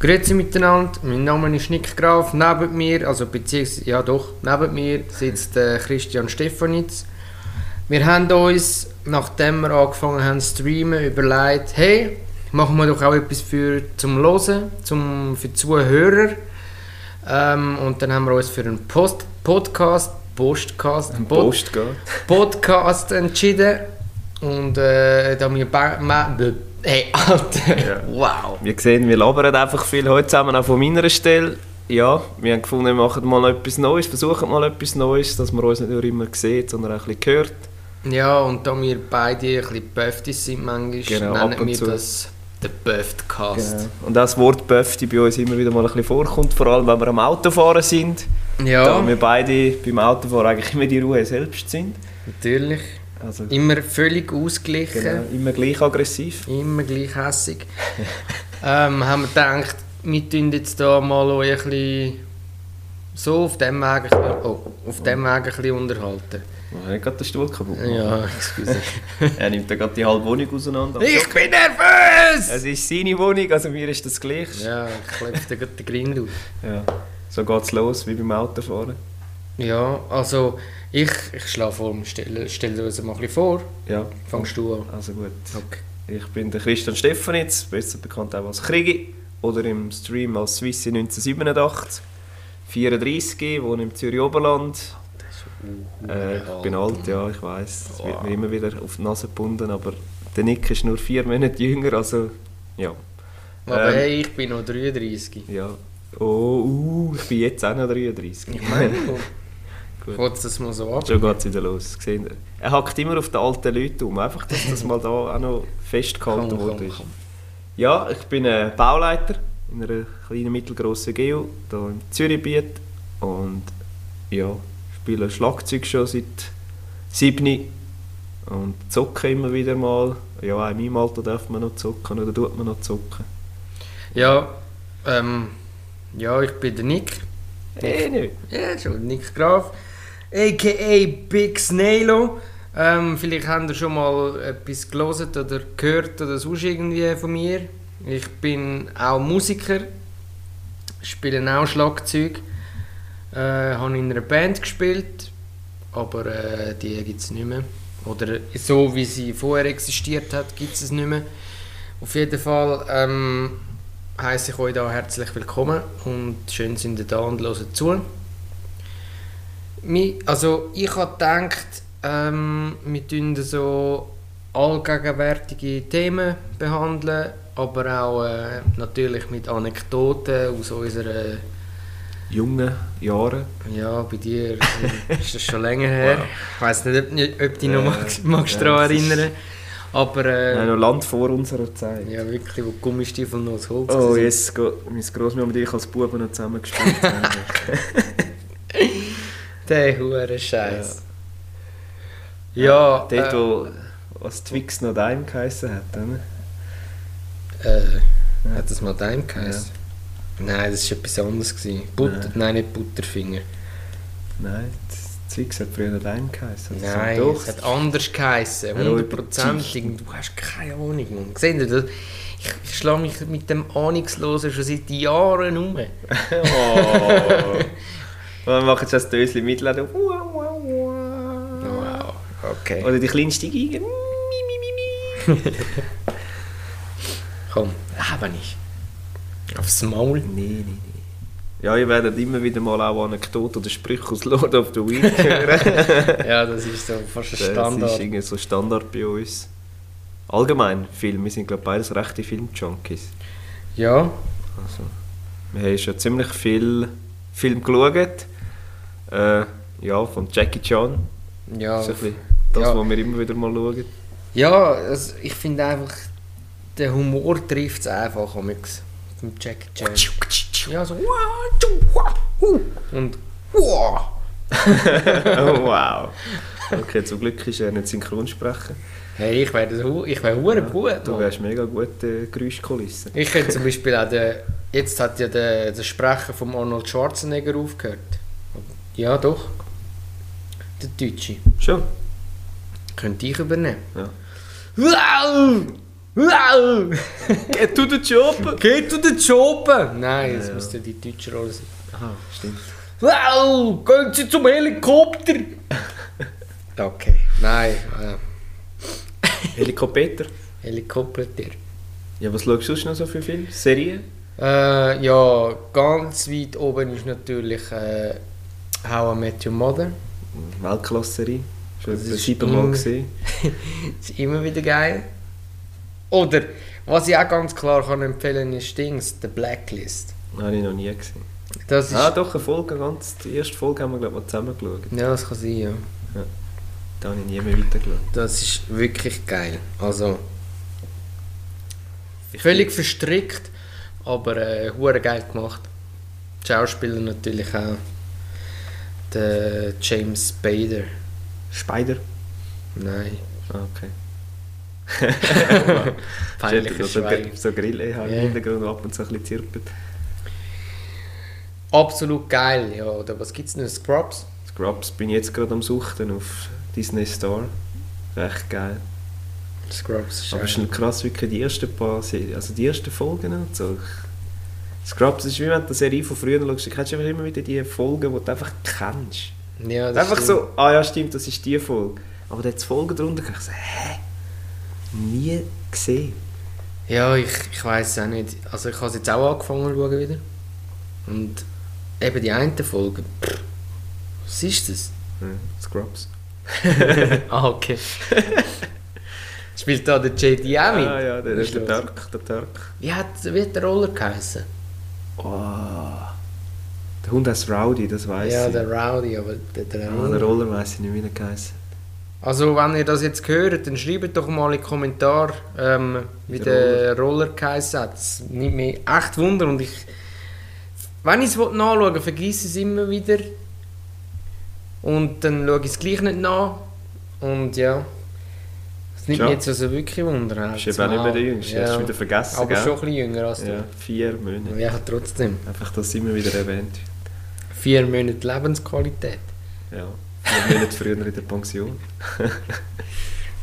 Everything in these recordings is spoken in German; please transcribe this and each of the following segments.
Grüezi miteinander, mein Name ist Nick Graf. Neben mir, also beziehungsweise, ja doch, neben mir sitzt äh, Christian Stefanitz. Wir haben uns, nachdem wir angefangen haben zu streamen, überlegt, hey, machen wir doch auch etwas für, zum Hören, zum, für die Zuhörer. Ähm, und dann haben wir uns für einen Post Podcast, Postcast, Ein Pod- Post geht. Podcast entschieden. Und äh, da wir... Hey, Alter, Ja. wow. Wir sehen, wir labern einfach viel heute zusammen, auch von meiner Stelle. Ja, wir haben gefunden, wir machen mal etwas Neues, versuchen mal etwas Neues, dass man uns nicht nur immer sieht, sondern auch ein bisschen hört. Ja, und da wir beide ein bisschen Böftis sind manchmal, Genau, nennen wir zu. das den Böftcast. Genau. Und auch das Wort Böfti bei uns immer wieder mal ein bisschen vorkommt, vor allem wenn wir am Autofahren sind. Ja, Da wir beide beim Autofahren eigentlich immer die Ruhe selbst sind. natürlich. Also Immer völlig ausgeglichen, genau, immer gleich aggressiv. immer gleich hässig. ähm, haben wir gedacht, wir tun jetzt da mal euch ein bisschen so auf dem Weg, oh, auf dem Weg ein bisschen unterhalten. Oh, er hat gerade den Stuhl kaputt gemacht. Ja, excuse. Er nimmt da gerade die halbe Wohnung auseinander. ich bin nervös! Es ist seine Wohnung, also mir ist das gleich. Ja, ich klopfe dir gerade den Grind auf. Ja. So geht es los, wie beim Autofahren. Ja, also ich, ich schlage vor, stell, stell dir uns mal ein bisschen vor. Ja, Fangst du an? also gut. Okay. Ich bin der Christian Stefanitz, besser bekannt auch als Krigi oder im Stream als Swissi 1987. 34, wohne im Zürich Oberland. Äh, ich bin alt, ja, ich weiß. Es wird mir immer wieder auf die Nase gebunden, aber der Nick ist nur vier Monate jünger, also ja. Aber Ähm, hey, ich bin noch 33. Ja. Oh, uh, ich bin jetzt auch noch 33. Ich meine, Gut. kurz das mal so ab. Schon geht es wieder los. Gesehen? Er hackt immer auf den alten Leuten um. Einfach, dass das mal da auch noch festgehalten komm. Ja, ich bin äh, Bauleiter in einer kleinen, mittelgroßen Geo hier im Zürichgebiet. Und ja, spiele Schlagzeug schon seit sieben und zocke immer wieder mal. Ja, auch in meinem Alter darf man noch zocken oder tut man noch zocken. Ja, ähm, ja, ich bin der Nick. Eh nicht. Ja, schon, Nick Graf. A.k.a. Big Snailo. Ähm, vielleicht habt ihr schon mal etwas gelesen oder gehört oder sonst irgendwie von mir. Ich bin auch Musiker, spiele auch Schlagzeug, äh, habe in einer Band gespielt, aber äh, die gibt es nicht mehr. Oder so wie sie vorher existiert hat, gibt es nicht mehr. Auf jeden Fall ähm, heiße ich euch da herzlich willkommen und schön sind ihr da und hören zu. Also ich habe gedacht, ähm, wir tun so allgegenwärtige Themen behandeln, aber auch äh, natürlich mit Anekdoten aus unserer, Junge Jahre. ja bei dir ist das schon länger her. Wow. Ich weiß nicht, ob, ob du dich noch Ja, magst, magst ja, daran erinnern. Aber äh, Nein, noch Land vor unserer Zeit. ja wirklich, wo die Gummistiefel noch aus Holz Oh, jetzt geht meine Großmutter und ich als Buben noch zusammen gespielt haben. Der hure Scheiß. Ja, Dort, äh, wo was Twix noch daheim geheissen hat, oder? Äh, hat das mal dein geheißen? Nein, das war etwas anderes. Gewesen. Butter, Nein. nein. nicht Butterfinger. Nein, Twix hat früher noch daheim geheissen. Also nein, doch. es hat anders geheißen. Ja, Hundertprozentig. Du hast keine Ahnung. Mann. Seht ihr das? Ich, ich schlage mich mit dem Ahnungslosen schon seit Jahren um. oh. Dann machen sie das Döschen mitladen. Wow, okay. Oder die kleinste Geige. Komm, aber nicht. Aufs Maul. Nee, nee, nee. Ja, ihr werdet immer wieder mal auch Anekdoten oder Sprüche aus Lord of the Rings hören. Ja, das ist so fast ein Das Standard. ist irgendwie so Standard bei uns. Allgemein Film, wir sind glaube ich beides rechte Film-Junkies. Ja, Also, wir haben schon ziemlich viel Film geschaut. Äh, ja, von Jackie Chan. ja. Das ist ein das, ja. was wir immer wieder mal schauen. Ja, also ich finde einfach, der Humor trifft es einfach amix vom Jackie Chan. Ja, so und oh, wow. Okay, zum Glück ist er nicht Synchronsprecher. hey, ich wäre ich wär hure gut. Du wärst mega gute Geräuschkulisse. Ich könnte zum Beispiel auch den, jetzt hat ja der, der Sprecher von Arnold Schwarzenegger aufgehört. Ja, doch. Der Deutsche. Schon? Könnte ich übernehmen. Ja. Wow! Wow! Get to the job! Geht du den Job? Nein, das Ja. müsste die deutsche Rolle sein. Aha, stimmt. Wow! Gehen Sie zum Helikopter! okay, nein. Äh, Helikopter. Helikopter. Ja, was schaust du noch so für Filme? Serien? Äh, ja, ganz weit oben ist natürlich äh, How I Met Your Mother. Weltklasse-Serie. Schon Das siebenmal gesehen. ist immer wieder geil. Oder, was ich auch ganz klar kann empfehlen ist Dings, The Blacklist. Habe ich noch nie gesehen. Das ist, Ah, doch, eine Folge, ganz, die erste Folge haben wir, glaube ich, mal zusammen geschaut. ja, das kann sein, ja. Da habe ich nie mehr weitergeschaut. Das ist wirklich geil. Also, völlig verstrickt, aber äh, geil gemacht. Die Schauspieler natürlich auch. Der James Spader. Spider? Nein, Ah, okay. peinliches so, so Grill halt Ja. im Hintergrund ab und zu ein bisschen zirpet. Absolut geil, ja. Oder was gibt's noch? Scrubs? Scrubs bin ich jetzt gerade am Suchten auf Disney Star. Recht geil. Scrubs ist Aber es ist krass, wirklich die ersten paar Serien, also die ersten Folgen und so. Scrubs ist wie wenn du eine Serie von früher schaust, du kennst einfach immer wieder die Folgen, die du einfach kennst. Ja, das Einfach stimmt. so, ah ja stimmt, das ist die Folge. Aber dann es Folgen drunter und ich so, hä? Nie gesehen. Ja, ich, ich weiß auch nicht. Also ich habe es jetzt auch angefangen zu schauen wieder. Und eben die eine Folge. pff, Was ist das? Ja, Scrubs. ah, okay. Spielt da der JD auch mit? Ah ja, der, Ist der, der. Turk, der Turk. Wie hat, wie hat der Roller geheißen? Oh. Der Hund heißt Rowdy, das weiß Ja, ich. der Rowdy, aber der, der Ah, Roller. der Roller weiß ich nicht, wie er geheißen Also, wenn ihr das jetzt hört, dann schreibt doch mal in die Kommentare, ähm, wie Der der Roller geheißen hat. Das nimmt mich echt Wunder und ich... Wenn ich es nachschauen will, vergesse ich es immer wieder. Und dann schaue ich es gleich nicht nach. Und ja... Es nimmt Tja. mich jetzt also wirklich Wunder. Du bist eben auch nicht mehr der Jüngste, hast du wieder vergessen, Aber gell? schon ein bisschen jünger als Ja, vier Monate. du. Ja, trotzdem. Einfach, dass es immer wieder erwähnt. Vier Monate Lebensqualität. Ja, vier Monate früher in der Pension.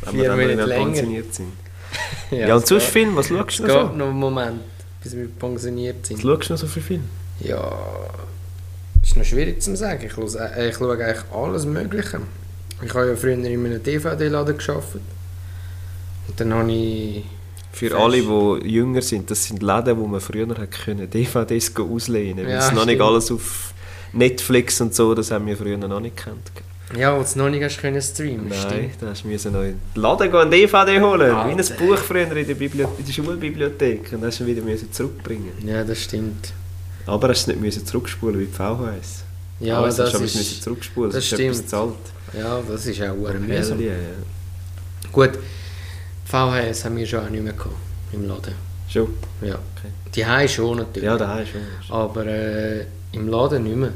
Wenn Vier wir dann Monate länger. pensioniert sind. Ja, und es sonst geht- Film, was Es schaust du geht noch so? noch einen Moment, bis wir pensioniert sind. Was schaust du noch so für Film? Ja, ist noch schwierig zu sagen. Ich, los, äh, ich schaue eigentlich alles Mögliche. Ich habe ja früher in einem DVD-Laden gearbeitet. Und dann habe ich... Für Fest. alle, die jünger sind, das sind Läden, wo man früher hat können DVDs auslehnen Weil Ja, es noch nicht stimmt. alles auf Netflix und so, das haben wir früher noch nicht gekannt. Ja, wo du noch nicht hast können streamen Nein, da hast du müssen noch in den Laden gehen, ein DVD holen. Wie ein Alter. Buch früher in der, in der Schulbibliothek. Und dann hast du wieder müssen zurückbringen Ja, das stimmt. Aber hast du nicht müssen zurückspulen wie die VHS. Ja, VHS das du ist... müssen zurückspulen, das das ist etwas stimmt. Ja, das ist auch mühsam. Ja. Gut, VHS haben wir schon auch nicht mehr gehabt, im Laden. Schon? Ja. Okay. Die Hause schon natürlich. Ja, daheim schon. Aber äh, im Laden nicht mehr.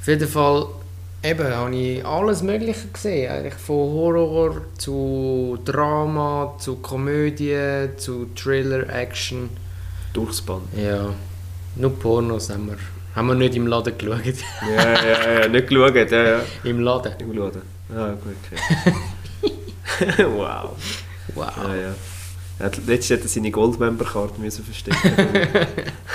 Auf jeden Fall eben, habe ich alles Mögliche gesehen. Eigentlich von Horror zu Drama, zu Komödie, zu Thriller, Action. Durchs Band. Ja, nur Pornos haben wir, haben wir nicht im Laden geschaut. Ja, ja, ja, nicht geschaut, ja, ja. Im Laden. Im Laden. Ah, gut, okay. wow. Wow. Ja, ja. Hat, letztes hätte er seine Goldmember-Karte müssen verstecken.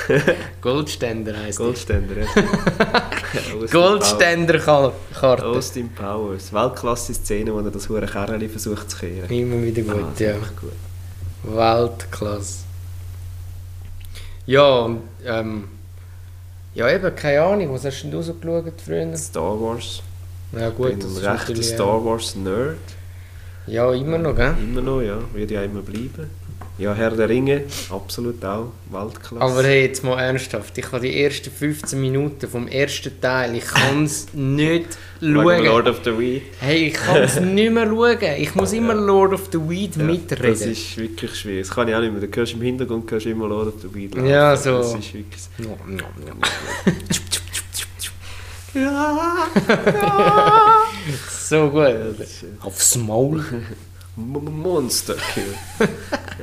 Goldständer heisst. Goldständer, ja. Goldständer-Karte. Austin Powers. Weltklasse-Szene, wo er das hure Kerli versucht zu kehren. Immer wieder Ah, gut, das ja. gut. Weltklasse. Ja, und ähm, ja eben, keine Ahnung, was hast denn du so geschaut früher? Star Wars. Ja Ich gut, bin das ein rechter Star Wars-Nerd. Ja, immer noch, gell? Immer noch, ja. Würde ja immer bleiben. Ja, Herr der Ringe, absolut auch. Weltklasse. Aber hey, jetzt mal ernsthaft, ich habe die ersten 15 Minuten vom ersten Teil, ich kann es nicht schauen. Lord of the Weed. Hey, ich kann es nicht mehr schauen. Ich muss immer Lord of the Weed Ja, mitreden. Das ist wirklich schwer. Das kann ich auch nicht mehr. Du hörst im Hintergrund hörst immer Lord of the Weed. laufen. Ja, so. Das ist wirklich... Ja, so gut. Aufs Maul. Monster Kill.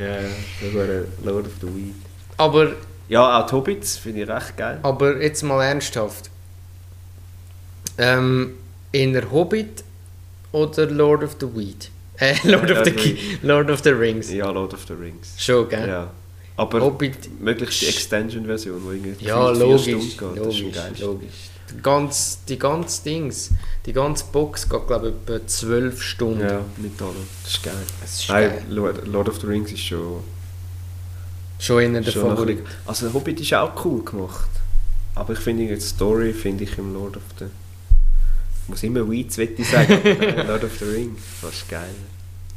ja, das wäre Lord of the Weed. Aber, Ja, auch die Hobbits finde ich recht geil. aber jetzt mal ernsthaft. Ähm, in der Hobbit oder Lord of the Weed? Äh, Lord, of Ja, the drei. Ki- Lord of the Rings. Ja, Lord of the Rings. Schon, gell? Ja. Aber Hobbit. möglichst die Extension-Version, die irgendwie Ja, logisch. Stunden geht. Logisch, logisch. Die ganze, die ganze Dings, die ganze Box geht, glaube ich, etwa 12 Stunden. Ja, nicht alle. Das ist geil. Das ist Nein, geil. Lord, Lord of the Rings ist schon, Schon einer der Favoriten. Also der Hobbit ist auch cool gemacht. Aber ich finde jetzt die Story finde ich im Lord of the... Ich muss immer Weeds, will ich sagen. aber Lord of the Rings, das ist geil.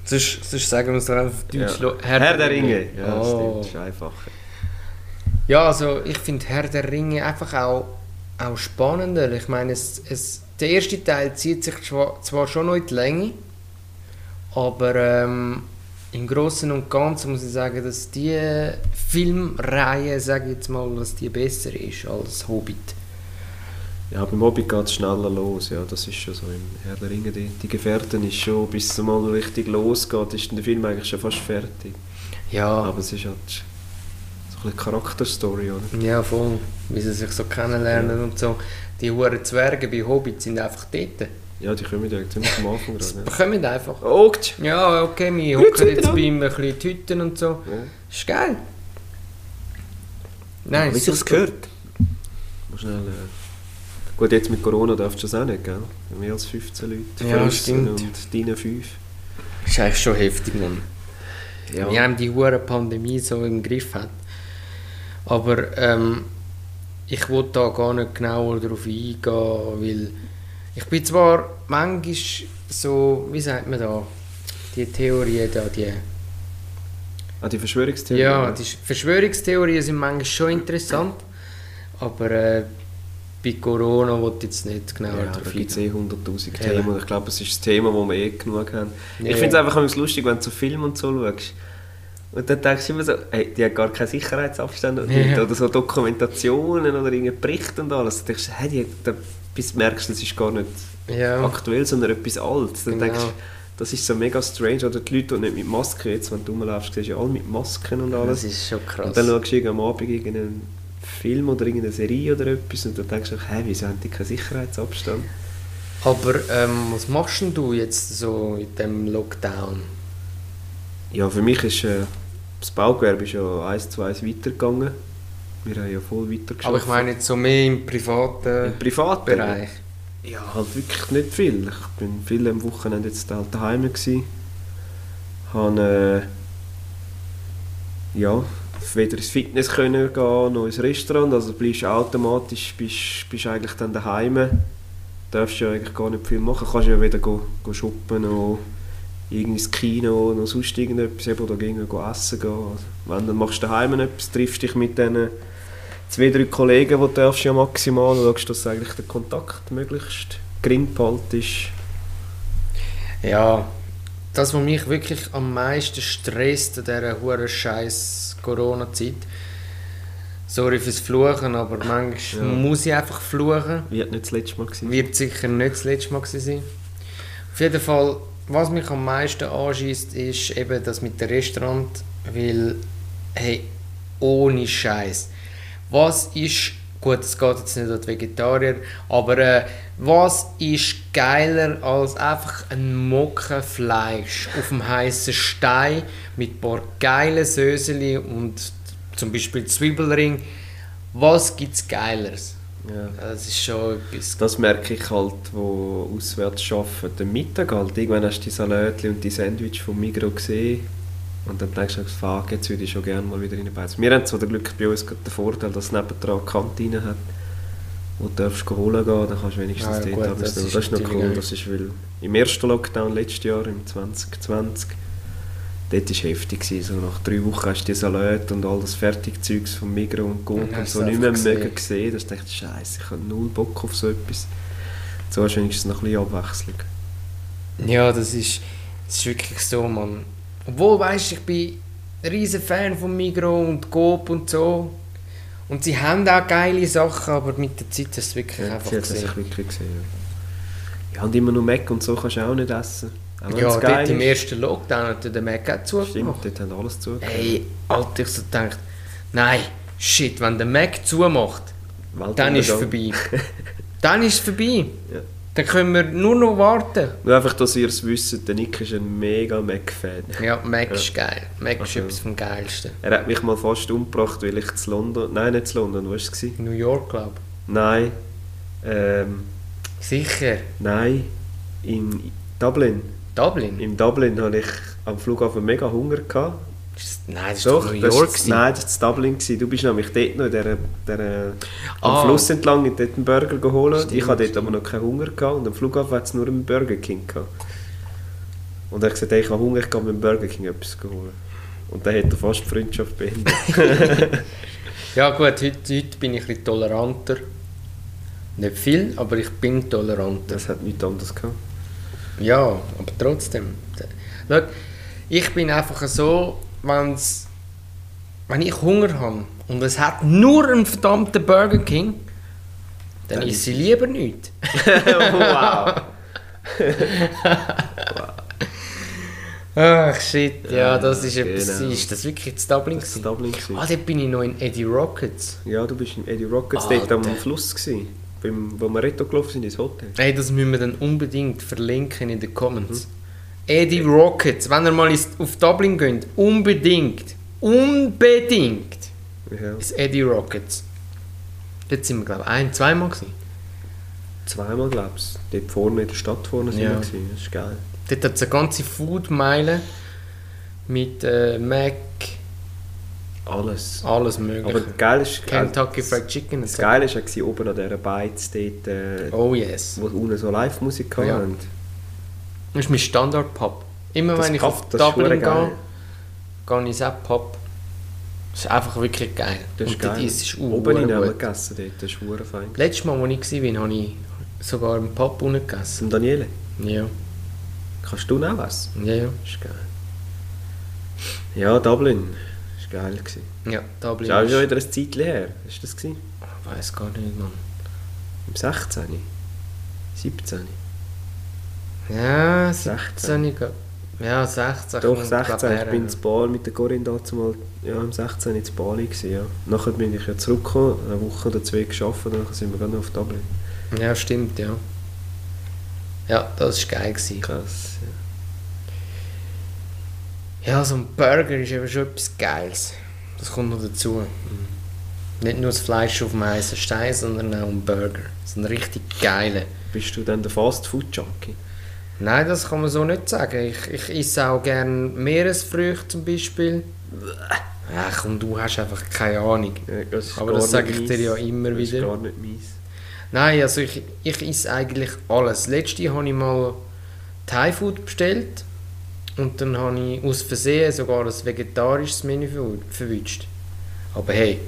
Sonst, sonst sagen wir es doch einfach auf Deutsch. Ja. Lo- Herr, der Ringe. Ja, Oh. stimmt, das ist einfacher. Ja, also ich finde Herr der Ringe einfach auch, auch spannender. Ich meine, es, es, der erste Teil zieht sich zwar, schon noch in die Länge, aber ähm, im Großen und Ganzen muss ich sagen, dass die Filmreihe, sage ich jetzt mal, dass die besser ist als Hobbit. Ja, beim Hobbit geht es schneller los, ja, das ist schon so. Im Herr der Ringe, die, die Gefährten ist schon, bis es mal richtig losgeht, ist der Film eigentlich schon fast fertig. Ja, Aber es ist halt eine Charakterstory, oder? ja voll. Wie sie sich so kennenlernen und so. Die hohen Zwerge bei Hobbit sind einfach dort. Ja, die kommen direkt ziemlich am Anfang Sie gerade. bekommen einfach. Ja. Oh. Ja, okay, wir hocken jetzt bei ihm ein bisschen die Hütten und so. Ja. Ist geil. Nein, Wie ist sich's gehört. Mal schnell, äh. Gut, jetzt mit Corona darfst du das auch nicht, gell? Mehr als 15 Leute. Ja, 15 stimmt. Und deine 5. Ist eigentlich schon heftig, Mann. Ja. Wie einem die hure Pandemie so im Griff hat. Aber ähm, ich will da gar nicht genauer darauf eingehen, weil ich bin zwar manchmal so, wie sagt man da, die Theorien da, die Ah, die Verschwörungstheorie. Ja, die Verschwörungstheorien sind manchmal schon interessant, aber äh, bei Corona will ich jetzt nicht genauer Ja, da drauf gibt es eh 100'000 Eben. Themen. und Ich glaube, es ist das Thema, das wir eh genug haben. Ja, ich finde es ja. einfach lustig, wenn du so Filme und so schaust. Und dann denkst du immer so, hey, die hat gar keinen Sicherheitsabstand oder, Ja. oder so Dokumentationen oder irgendein Bericht und alles. Du denkst, hey, die, da, bis du merkst, das ist gar nicht Ja, aktuell, sondern etwas Altes. Dann Genau. denkst du, das ist so mega strange. Oder die Leute, die nicht mit Maske, jetzt, wenn du rumläufst, siehst du ja alle mit Masken und das alles. ist schon krass. Und dann schaust du am Abend irgendeinen Film oder irgendeine Serie oder etwas und dann denkst du, hey, wieso haben die keinen Sicherheitsabstand? Aber ähm, was machst du jetzt so in dem Lockdown? Ja, für mich ist äh, das Baugewerbe ist ja eins zu eins weitergegangen. Wir haben ja voll weitergeschafft. Aber ich meine jetzt so mehr im privaten Im privaten Bereich. Ja, halt wirklich nicht viel. Ich bin viel am Wochenende jetzt halt daheim gsi. Habe äh, ja weder ins Fitness können gehen noch ins Restaurant. Also bleibst du automatisch bist, bist eigentlich dann daheim. Darfst ja eigentlich gar nicht viel machen. Kannst ja wieder go, go shoppen oder irgendwie ins Kino oder sonst irgendetwas eben, oder go essen gehen. Also, wenn dann machst du daheim etwas, triffst dich mit diesen zwei, drei Kollegen, die du darfst ja maximal und schaust, dass eigentlich der Kontakt möglichst gering behaltest. Ja, das, was mich wirklich am meisten stresst an dieser hure scheiß Corona-Zeit, sorry fürs Fluchen, aber manchmal Ja. muss ich einfach fluchen. Hat nicht das letzte Mal gewesen? Wird sicher nicht das letzte Mal gewesen sein. Auf jeden Fall, was mich am meisten anschießt, ist eben das mit dem Restaurant, weil, hey, ohne Scheiß. Was ist, gut, es geht jetzt nicht die Vegetarier, aber äh, was ist geiler als einfach ein Mocken Fleisch auf dem heißen Stein mit ein paar geilen Söseli und zum Beispiel Zwiebelring? Was gibt's Geileres? Ja. Das ist schon etwas Das merke ich halt, wo auswärts arbeiten. Am Mittag halt, irgendwann hast du die Salatli und die Sandwich vom Migros gesehen und dann denkst du, fuck, jetzt würde ich schon gerne mal wieder reinbeißen. Wir haben zwar den Glück bei uns gerade den Vorteil, dass es nebendran eine Kantine hat, wo du darfst holen gehen, dann kannst du wenigstens Ah, ja, dort gut, etwas das nehmen. ist Das ist noch cool, geil. das ist, weil im ersten Lockdown letztes Jahr, im 2020, dort war heftig. So nach drei Wochen hast du die Salat und all das Fertigzeugs vom Migros und Ja, und hast so du nicht mehr einfach mögen gesehen. gesehen. Da dachte ich, Scheiße, ich habe null Bock auf so etwas. So hast du wenigstens noch ein bisschen Abwechslung. Ja, das ist, das ist wirklich so, Mann. Obwohl, weißt du, ich bin ein riesen Fan von Migros und Coop und so. Und sie haben auch geile Sachen, aber mit der Zeit ist es wirklich Ja, einfach sie gesehen. wirklich gesehen. Ja. ja, und immer nur Mac und so kannst du auch nicht essen. Auch Ja, dort im ersten Lockdown hat der Mac auch Stimmt, zugemacht. dort haben alles zugehört. Hey, Alter, ich so gedacht, nein, shit, wenn der Mac zumacht, dann ist es vorbei. dann ist es vorbei. Ja. Dann können wir nur noch warten. Nur einfach, dass ihr es wisst, der Nick ist ein mega Mac-Fan. Ja, Mac ist geil. Mac ist Also- etwas vom Geilsten. Er hat mich mal fast umgebracht, weil ich zu London... Nein, nicht zu London, wo war es? New York, glaube Nein. Ähm, ich. Sicher. nein. In Dublin. Dublin? In Dublin hatte ich am Flughafen mega Hunger. Gehabt. Das- Nein, das war New das York. gewesen. Nein, das war Dublin. Gewesen. Du bist nämlich dort noch in der, der, am Ah. Fluss entlang in dort einen Burger geholt. Stimmt, ich hatte dort aber noch keinen Hunger. Gehabt. Und am Flughafen hat es nur einen Burger King. Gehabt. Und er hat gesagt, hey, ich habe Hunger, ich gehe mit dem Burger King etwas holen. Und dann hat er fast die Freundschaft beendet. Ja gut, heute, heute bin ich ein bisschen toleranter. Nicht viel, aber ich bin toleranter. das hat nichts anderes gehabt. Ja, aber trotzdem. Schau, ich bin einfach so, wenn's, wenn ich Hunger habe und es hat nur einen verdammten Burger King, dann Dann ist sie lieber nicht. wow! Ach shit, ja, das ist etwas. genau. Ist das wirklich zu Dublin? Das Dublin. Ah, dort bin ich noch in Eddie Rockets. Ja, du bist in Eddie Rockets dort am Alter. Fluss gewesen, beim, wo wir Retto gelaufen sind ins Hotel. Hey, das müssen wir dann unbedingt verlinken in den Comments. Mhm. Eddie Rockets, wenn ihr mal auf Dublin geht, unbedingt, unbedingt Ja. ins Eddie Rockets. Dort sind wir, glaube ich, ein-, zweimal gewesen. Zweimal, glaube ich. Dort vorne in der Stadt vorne sind Ja. wir gewesen. Das ist geil. Dort hat es eine ganze Food-Meile mit äh, Mac, Alles. alles mögliche. Aber geil ist... Kentucky äh, Fried Chicken. und Das. Geile war ja oben an dieser Beiz dort, äh, Oh yes. wo unten so Live-Musik Ja. hatten. Das ist mein Standard-Pub. Immer Das wenn ich Pub, auf ist Dublin gehe, gehe ich ins Pub. Das ist einfach wirklich geil. Das ist Und geil. ist es Oben in haben gegessen dort, das ist verdammt fein. Letztes Mal, als ich war, habe ich sogar im Pub unten gegessen. Zum Daniele, Ja, kannst du auch was? ja, ja. Das ist geil. Ja, Dublin. Geil. gewesen. Ja, Dublin Das ist auch schon ist... wieder ein Zeitchen her. War das? Gewesen? Ich weiß gar nicht, Mann. Im 16. 17. Ja, 16. 16. ich glaub- Ja, 16. Doch, kommt, 16. glaub, Ich bin zu Bali mit der Corinne dazu mal, ja, im 16. in Bali gewesen, ja. Nachher bin ich ja zurückgekommen, eine Woche oder zwei gearbeitet und dann sind wir gerade auf Dublin. Ja, stimmt, ja. Ja, das war geil. Gewesen. Krass, ja. Ja, so ein Burger ist eben schon etwas Geiles. Das kommt noch dazu. Nicht nur das Fleisch auf dem heißen Stein, sondern auch ein Burger. So ein richtig geiler. Bist du dann der Fast-Food-Junkie? Nein, das kann man so nicht sagen. Ich, ich esse auch gerne Meeresfrüchte zum Beispiel. Ach, und du hast einfach keine Ahnung. Das ist Aber das sage ich dir ja immer Das ist wieder. gar nicht meins. Nein, also ich, ich esse eigentlich alles. Letzte habe ich mal Thai-Food bestellt und dann habe ich aus Versehen sogar ein vegetarisches Menü ver- verwünscht. Aber hey,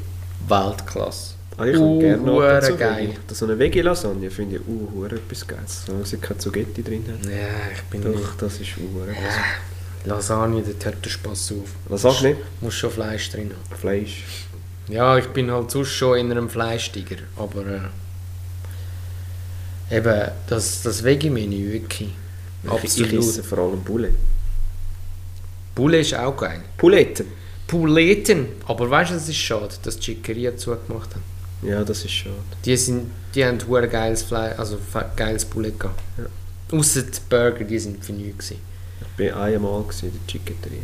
Weltklasse. Ah, ich uh, gerne ab und zu geil. Veggie. So eine Veggie-Lasagne finde ich uh, etwas Geiles. So, dass sie keine Zugetti drin hat. Ja, ich bin Doch, das ist uh, nicht... Ja, Lasagne, dort hört der Spass auf. Was sagst du nicht? Muss schon Fleisch drin haben. Fleisch. Ja, ich bin halt sonst schon in einem Fleischtiger, aber äh, eben, das, das Veggie-Menü, wirklich. Ich, ich Absolut. esse vor allem Bulle. Bulle ist auch geil. Pouletten? Pouletten. Aber weißt du, es ist schade, dass die Chiqueria zugemacht haben. Ja, das ist schade. Die, sind, die haben hure geiles Fleisch, also geiles Poulet gehabt. Ja. Ausser die Burger, die sind für nichts. Ich war einmal in der Chicketeria.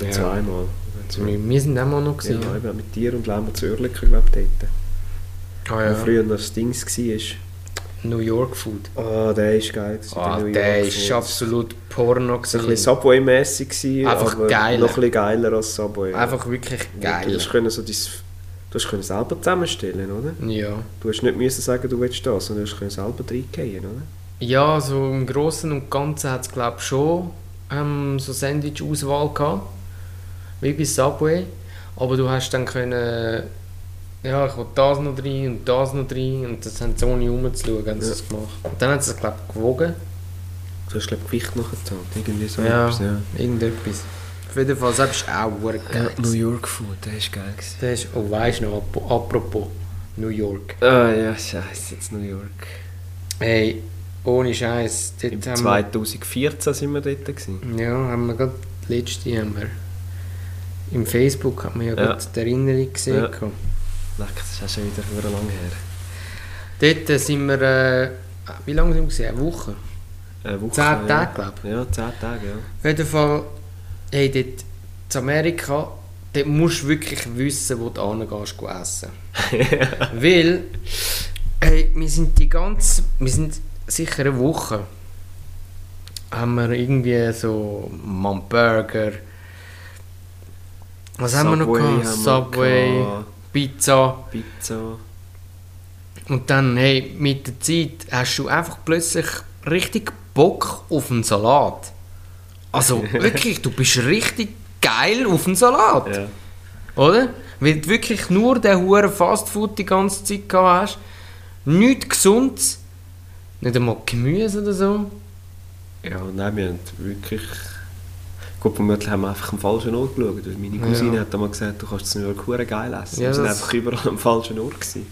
Ja. zweimal. Also wir, wir sind auch mal noch Ja, gewesen. eben mit dir und Lemo zu Oerlikon, glaube ich, dort. Ah, Wo ja. früher noch das Dings war. New York Food. Ah, der ist geil. Ah, New der York ist absolut Porno So ein bisschen Subway-mässig Einfach aber geiler. noch ein bisschen geiler als Subway. Einfach wirklich geil. Du hast können so dein, du hast können selber zusammenstellen, oder? Ja. Du hast nicht müssen sagen, du willst das, sondern du hast können selber reingehen, oder? Ja, so im Großen und Ganzen hat es glaube ich schon ähm, so Sandwich-Auswahl gehabt, wie bei Subway. Aber du hast dann können, ja, ich will das noch rein und das noch rein und das haben sie ohne rumzuschauen haben sie Ja. das gemacht. Und dann haben sie es glaube ich gewogen, Du hast, glaube ich, Gewicht nachgezahlt, irgendwie so Ja. etwas, ja. irgendetwas. Auf jeden Fall, ist auch geil. gewesen. York Food, der ist geil gewesen. Das ist, oh weißt du noch, ap- apropos New York. Ah ja, scheiße, jetzt New York. Hey, ohne Scheiß, dort Im haben 2014 sind wir dort gewesen. wir, ja, haben wir gerade letzte haben wir im Facebook hat man ja, Ja. gerade die Erinnerung gesehen. Ja. Leck, das ist auch schon wieder sehr lange her. Dort sind wir, äh, wie lange sind wir? gewesen? Eine Woche? Eine Woche, Zehn ja. Tage, glaube ich. Ja, zehn Tage, ja. Auf jeden Fall, hey, dort in Amerika, dort musst du wirklich wissen, wo du hingehst, essen. Weil, hey, wir sind die ganze, wir sind sicher eine Woche, haben wir irgendwie so einen Burger, was haben wir noch gehabt? haben Subway, gehabt, Pizza. Pizza. Und dann, hey, mit der Zeit hast du einfach plötzlich richtig Bock auf einen Salat. Also wirklich, du bist richtig geil auf einen Salat. Ja. Oder? Weil du wirklich nur den huren Fastfood die ganze Zeit gehabt hast. Nichts Gesundes. Nicht einmal Gemüse oder so. Ja, nein, wir haben wirklich... Gut, vermutlich haben wir einfach am falschen Ort geschaut. weil Meine Cousine Ja. hat einmal gesagt, du kannst es nur hure geil essen. Ja, wir sind einfach überall am falschen Ort gewesen.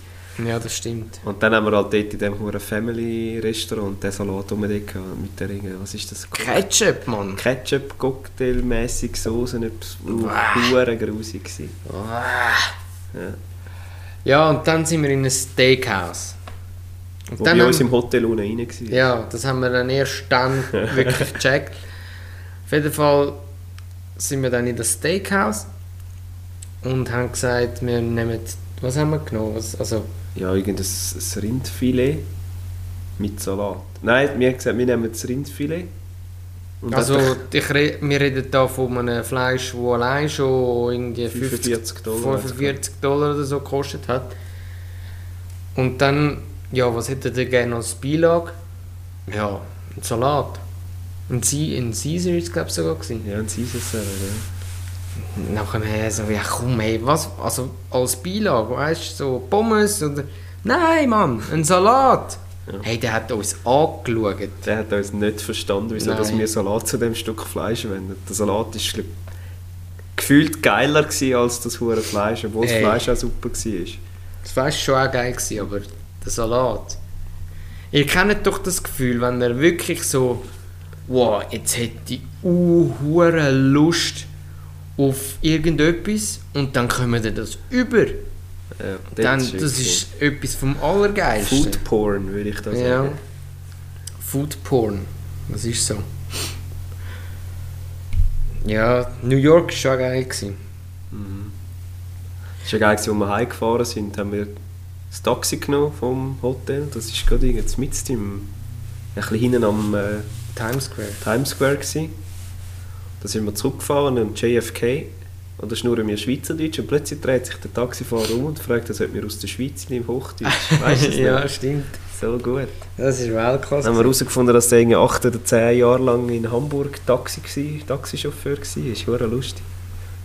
Ja, das stimmt. Und dann haben wir halt dort in diesem hure Family-Restaurant den Salat gehabt, mit der Ringe. Was ist das? Ketchup, Mann. Ketchup, Cocktailmäßig, Soßen, etwas hure grusig gewesen. Ja. Ja, und dann sind wir in ein Steakhouse. Und Wo dann uns haben- im Hotel unten rein war. Ja, das haben wir dann erst dann wirklich gecheckt. Auf jeden Fall sind wir dann in das Steakhouse und haben gesagt, wir nehmen. Was haben wir genommen? Was, also, Ja, irgendein ein Rindfilet mit Salat. Nein, wir haben gesagt, wir nehmen das Rindfilet. Und also ich wir reden hier von einem Fleisch, das allein schon irgendwie 50, 45 Dollar. 45 Dollar oder so gekostet hat. Und dann, ja, was hättet ihr gerne als Beilage? Ja, ein Salat. Ein, C ein Caesar ist es, glaube ich, sogar. Gewesen. Ja, ein Caesar Salad, ja. Nachher so, ja komm, hey, was, also als Beilage, weißt du, so Pommes oder... Nein, Mann, ein Salat! Ja. Hey, der hat uns angeschaut. Der hat uns nicht verstanden, wieso Nein. dass wir Salat zu dem Stück Fleisch wenden. Der Salat war glaub, gefühlt geiler gewesen als das hure Fleisch, obwohl das Ey. Fleisch auch super war. Das war schon auch geil, gewesen, aber der Salat... Ihr kennt doch das Gefühl, wenn ihr wirklich so... Wow, jetzt hätte ich uh, Lust auf irgendetwas und dann kommen ihr das über. Ja, Dann, ist das ist etwas vom Allergeilsten. Food Porn, würde ich da sagen. Ja. Food Porn. Das ist so. Ja, New York war schon geil. Mhm. Es war geil, als wir heimgefahren sind, haben wir das Taxi genommen vom Hotel. Das ist gerade jetzt mit im, ein bisschen hinten am äh, Times Square. Times Square gsi. Da sind wir zurückgefahren und JFK und da schnurren wir Schweizerdeutsch und plötzlich dreht sich der Taxifahrer um und fragt, uns, ob wir aus der Schweiz sind im Hochdeutsch. Weißt du das ja, stimmt. So gut. Das ist Weltklasse. Dann haben wir herausgefunden, dass der irgendwie acht oder zehn Jahre lang in Hamburg Taxi gsi, Taxichauffeur war. Ist hure lustig.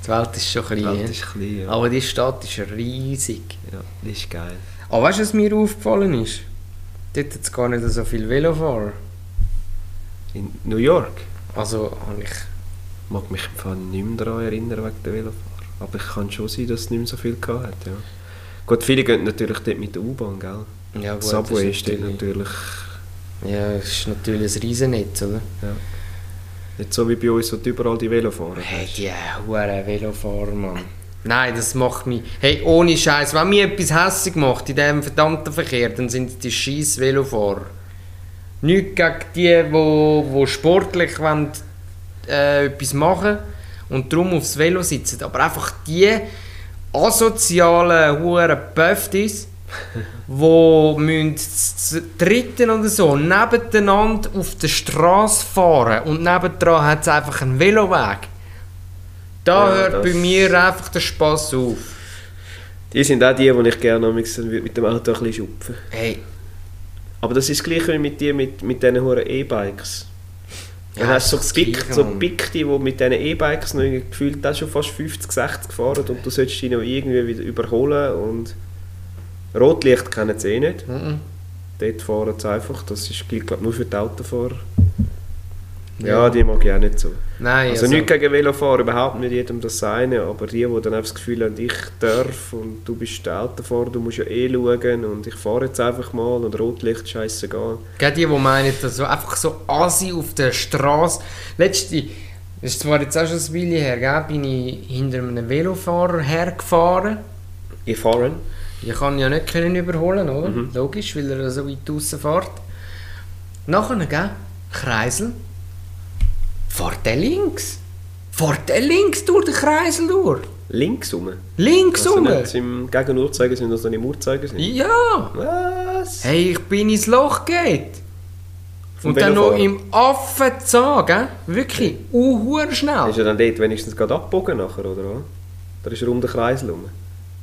Die Welt ist schon Die klein. Welt ja. ist klein, ja. Aber die Stadt ist riesig. ja. Das ist geil. Aber weißt du, was mir aufgefallen ist? Dort hat es gar nicht so viele Velofahrer. In New York Also habe ich. mag mich im Fall nicht mehr daran erinnern wegen der Velofahrer. Aber ich kann schon sein, dass es nicht mehr so viel gehabt hat, ja. Gut, viele gehen natürlich dort mit der U-Bahn, gell? Ja, gut, Subway das ist dort natürlich... Ja, es ist natürlich ein Riesennetz, oder? Ja. Nicht so wie bei uns, wo überall die Velofahrer Hey, die huren Velofahrer, Mann. Nein, das macht mich... Hey, ohne Scheiß, wenn mich etwas hässlich macht in diesem verdammten Verkehr, dann sind es die scheiß Velofahrer. Nicht gegen die, wo, wo sportlich wollen, äh, etwas machen und darum aufs Velo sitzen, aber einfach die asozialen huren Pöftis, wo müssen dritten oder so nebeneinander auf der Straße fahren und nebendran hat es einfach einen Veloweg. Da Ja, hört bei mir einfach der Spass auf. Die sind auch die, die ich gerne mit mit dem Auto ein bisschen schupfen Hey, Aber das ist das gleiche wie mit, die, mit, mit diesen hohen E-Bikes. Dann Ja, hast du ist so, Gleiche, so Mann. Pickte, die mit diesen E-Bikes noch gefühlt auch schon fast 50, 60 fahren und du solltest die noch irgendwie wieder überholen und Rotlicht kennen sie eh nicht. mhm. Dort fahren sie einfach, das ist, gilt glaube nur für die Autofahrer. Ja, die mag ich auch nicht so. nein, Also, nicht gegen Velofahrer, überhaupt nicht jedem das eine, aber die, die dann einfach das Gefühl haben, ich darf und du bist der Autofahrer, du musst ja eh schauen und ich fahre jetzt einfach mal und Rotlicht, scheißegal. Gell, die, die meinen, dass so einfach so Asi auf der Straße. Letzte, das ist zwar jetzt auch schon ein Weile her, gell, bin ich hinter einem Velofahrer hergefahren. Ich fahren? Ich kann ihn ja nicht können überholen, oder? Mhm. Logisch, weil er so weit draussen fährt. Nachher, gell? Kreisel. Fährt der links? Fährt der links durch den Kreisel durch? Links rum. Links Also rum? nicht im Gegenuhrzeiger sind, also nicht im Uhrzeigersinn. Ja! Was? Hey, ich bin ins Loch geht. Und dann noch im Affenzahn, gell? Wirklich, uhuere schnell. Ist er dann dort wenigstens gerade abgebogen nachher, oder? Da ist er um den Kreis herum.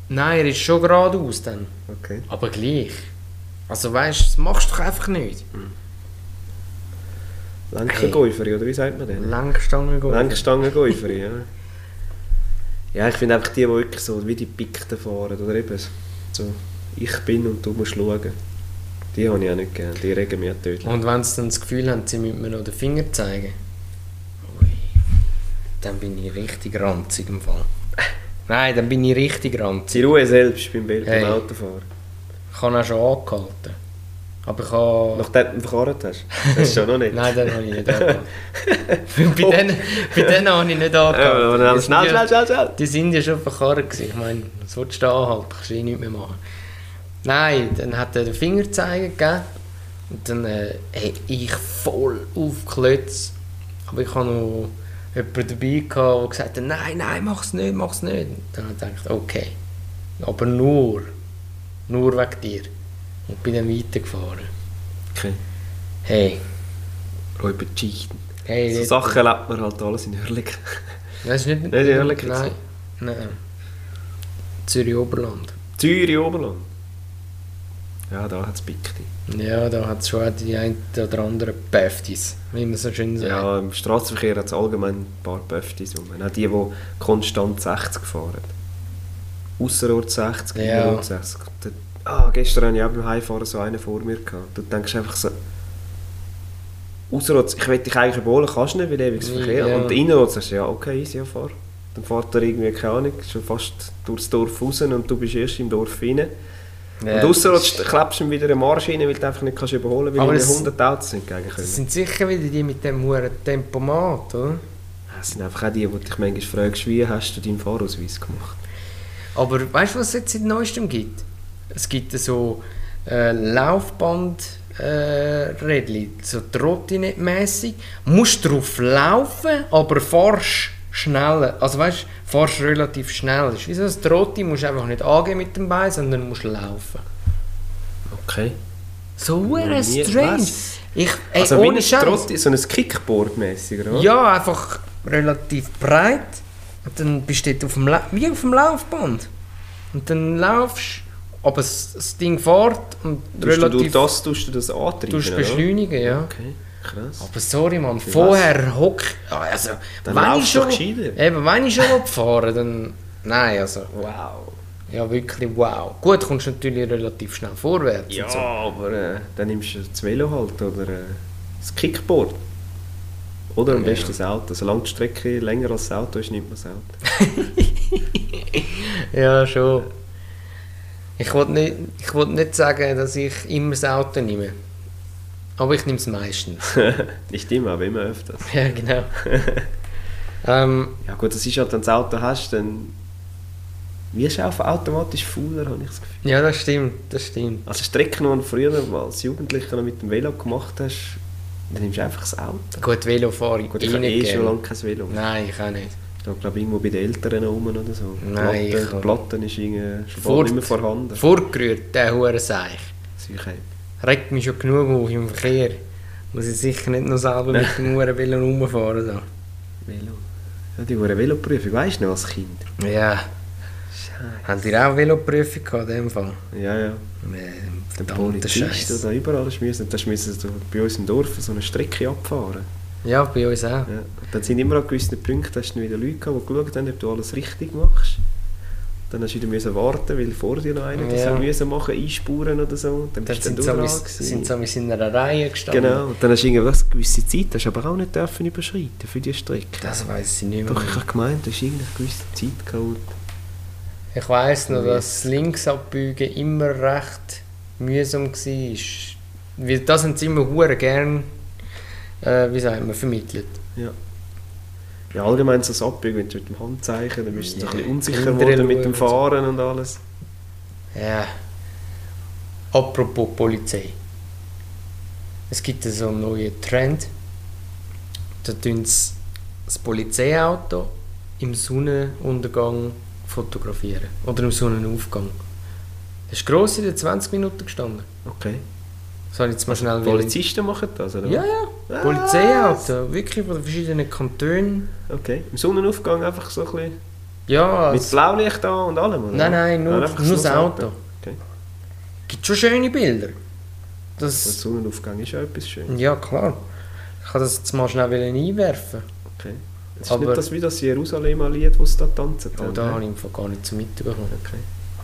Nein, er ist schon geradeaus dann. Okay. Aber gleich. Also weißt du, das machst du doch einfach nicht. Lenkergäuferi, oder wie sagt man denn? Lenkstangen gehen. Lenkstangengäuferi, ja. Ja, ich finde einfach die, die wirklich so wie die Pikten fahren, oder eben so, ich bin und du musst schauen. Die habe ich auch nicht gern, die regen mich auch tödlich. Und wenn sie dann das Gefühl haben, sie müssen mir noch den Finger zeigen, ui, dann bin ich richtig ranzig im Fall. Nein, dann bin ich richtig ranzig. Die Ruhe selbst beim, Bild Hey. beim Autofahren. Ich habe auch schon angehalten. Aber ich habe... Nachdem du ihn verkarrt hast. Das ist schon noch nicht. Nein, dann habe ich nicht bei, denen, bei denen habe ich nicht Ja, dann Die schnell, ja- schnell, schnell, schnell. Die sind ja schon gewesen. Ich meine, was willst du da anhalten? Kannst du eh nichts mehr machen. Nein, dann hat er den Fingerzeiger gegeben. Und dann äh, ich voll auf Klötz. Aber ich habe noch jemanden dabei gehabt, der gesagt hat, nein, nein, mach's nicht, mach's nicht. Und dann habe ich gedacht, okay. Aber nur, nur wegen dir. Und bin dann weitergefahren. Okay. Hey, Räuber Geschichten. hey, So Sachen lebt man halt alles in Hörlig. Das ist nicht, Nicht in Oerlikon Nein, nein. Zürich Oberland. Zürich Oberland. Ja, da hat es Pikte. Ja, da hat es schon die ein oder andere Päftis, wie man so schön sagt. Ja, im Straßenverkehr hat es allgemein ein paar rum. Auch die, die konstant 60 fahren. Ausserort 60, Ja. innerort 60. Ah, gestern hatte ich auch beim Heimfahren so einen vor mir. Gehabt. Du denkst einfach so... Ausserort, ich will dich eigentlich überholen, kannst du nicht, weil ewiges Ja. Verkehr. Und innerort sagst du, ja okay, easy, ja, fahr. Dann fährt er irgendwie, keine Ahnung, schon fast durchs Dorf raus und du bist erst im Dorf rein. Ja, und ausserort das ist- klebst du ihm wieder eine Marsch rein, weil du einfach nicht kannst überholen kannst, weil es- 100 Autos sind entgegenkommen. Das sind sicher wieder die mit dem hohen Tempomat, oder? Das sind einfach auch die, die dich manchmal fragst, wie hast du deinen Fahrausweis gemacht? Aber weißt du, was es jetzt seit neuestem gibt? Es gibt so äh, Laufband äh, Rädli, so Trottinett-mässig. Musst drauf laufen, aber fahrst schneller. Also weißt du, fahrst relativ schnell. Das ist wie so ein Trotti, musst einfach nicht angehen mit dem Bein, sondern musst laufen. Okay. So nie- strange. was? Ich, ey, Also wie ohne ein Scheiß. Trotti, so ein Kickboard-mäßig, oder? Ja, einfach relativ breit. Und dann bist du auf dem La wie auf dem Laufband. Und dann laufst aber das, das Ding fährt und Tust du durch relativ das tust du das antreiben, tust beschleunigen, ja. Okay, krass. Aber sorry, Mann, Für vorher hock... Also, Dann wenn ich du schon... Eben, wenn ich schon fahren dann... Nein, also, wow. Ja, wirklich wow. Gut, kommst du natürlich relativ schnell vorwärts. Ja, so. aber äh, dann nimmst du das Velo halt oder äh, das Kickboard. Oder am Ja. besten das Auto. Solange die Strecke länger als das Auto ist, nimmt man das Auto. Ja, schon. Ich wollte nicht, ich wollt nicht sagen, dass ich immer das Auto nehme. Aber ich nehme es meistens. Nicht immer, aber immer öfters. ja, genau. ähm, Ja gut, das ist halt, wenn du das Auto hast, dann wirst du auch automatisch fauler, habe ich das Gefühl. ja, das stimmt, das stimmt. Also Strecken, die du früher als Jugendlicher noch mit dem Velo gemacht hast, dann nimmst du einfach das Auto. Gut, Velo fahre ich Gut, eh ich habe nicht eh schon lange kein Velo mehr. Nein, ich auch nicht. Ich glaube irgendwo bei den Eltern rum oder so. Nein, Platte, ich Platten ist irgendwie schon Fort- nicht mehr vorhanden. Vorgerührt, der hure Seich. Sicher. Regt mich schon genug auf im Verkehr. Muss ich sicher nicht noch selber mit dem Huren Velo rumfahren. Da. Velo. Ja, die wurde Veloprüfung, weißt du noch als Kind? Ja. Scheiße. Habt ihr auch Velogrüfung gehabt in dem Fall? Ja, ja. Nee, Der Polizist oder überall müssen. Das müssen sie bei uns im Dorf so eine Strecke abfahren. Ja, bei uns auch. Ja. Dann sind immer an gewissen Punkten hast du wieder Leute gehabt, die geschaut haben, ob du alles richtig machst. Dann hast du wieder müssen warten, weil vor dir noch einer das Ja. ja. müssen machen, einspuren oder so. Dann Dann sind dann gewesen. sind amigs in einer Reihe gestanden. Genau, und dann hast du irgendwas, eine gewisse Zeit, hast du aber auch nicht dürfen überschreiten für die Strecke. Das weiss ich nicht mehr. Doch, ich habe gemeint, du hast irgendeine gewisse Zeit geholt. Ich weiss noch, dass das Linksabbiegen immer recht mühsam war. Weil das haben sie immer hure gern, äh, wie sagt man, vermittelt. Ja. Ja, allgemein so das Abbiegen, wenn du mit dem Handzeichen, dann bist du Ja, ein bisschen unsicher geworden mit dem. Fahren und alles. Ja. Apropos Polizei. Es gibt so einen neuen Trend. Da tun sie das Polizeiauto im Sonnenuntergang fotografieren. Oder im Sonnenaufgang. Das ist gross in den 20 Minuten gestanden. Okay. Das habe ich jetzt mal schnell Die Polizisten machen das, oder? Ja, ja. Was? Polizeiauto. Wirklich von den verschiedenen Kantonen. Okay. Im Sonnenaufgang einfach so ein bisschen... Ja, Mit es Blaulicht an und allem, oder? Nein, nein, nur, einfach nur das Auto. Okay. gibt schon schöne Bilder. Der Das, Sonnenaufgang ist ja etwas schön. ja, klar. Ich kann das jetzt mal schnell einwerfen. Okay. Das ist Aber- nicht das wie das Jerusalemer Lied, das sie da tanzen. Oh, da habe ich gar nicht so mitbekommen. Okay.